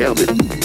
tell me.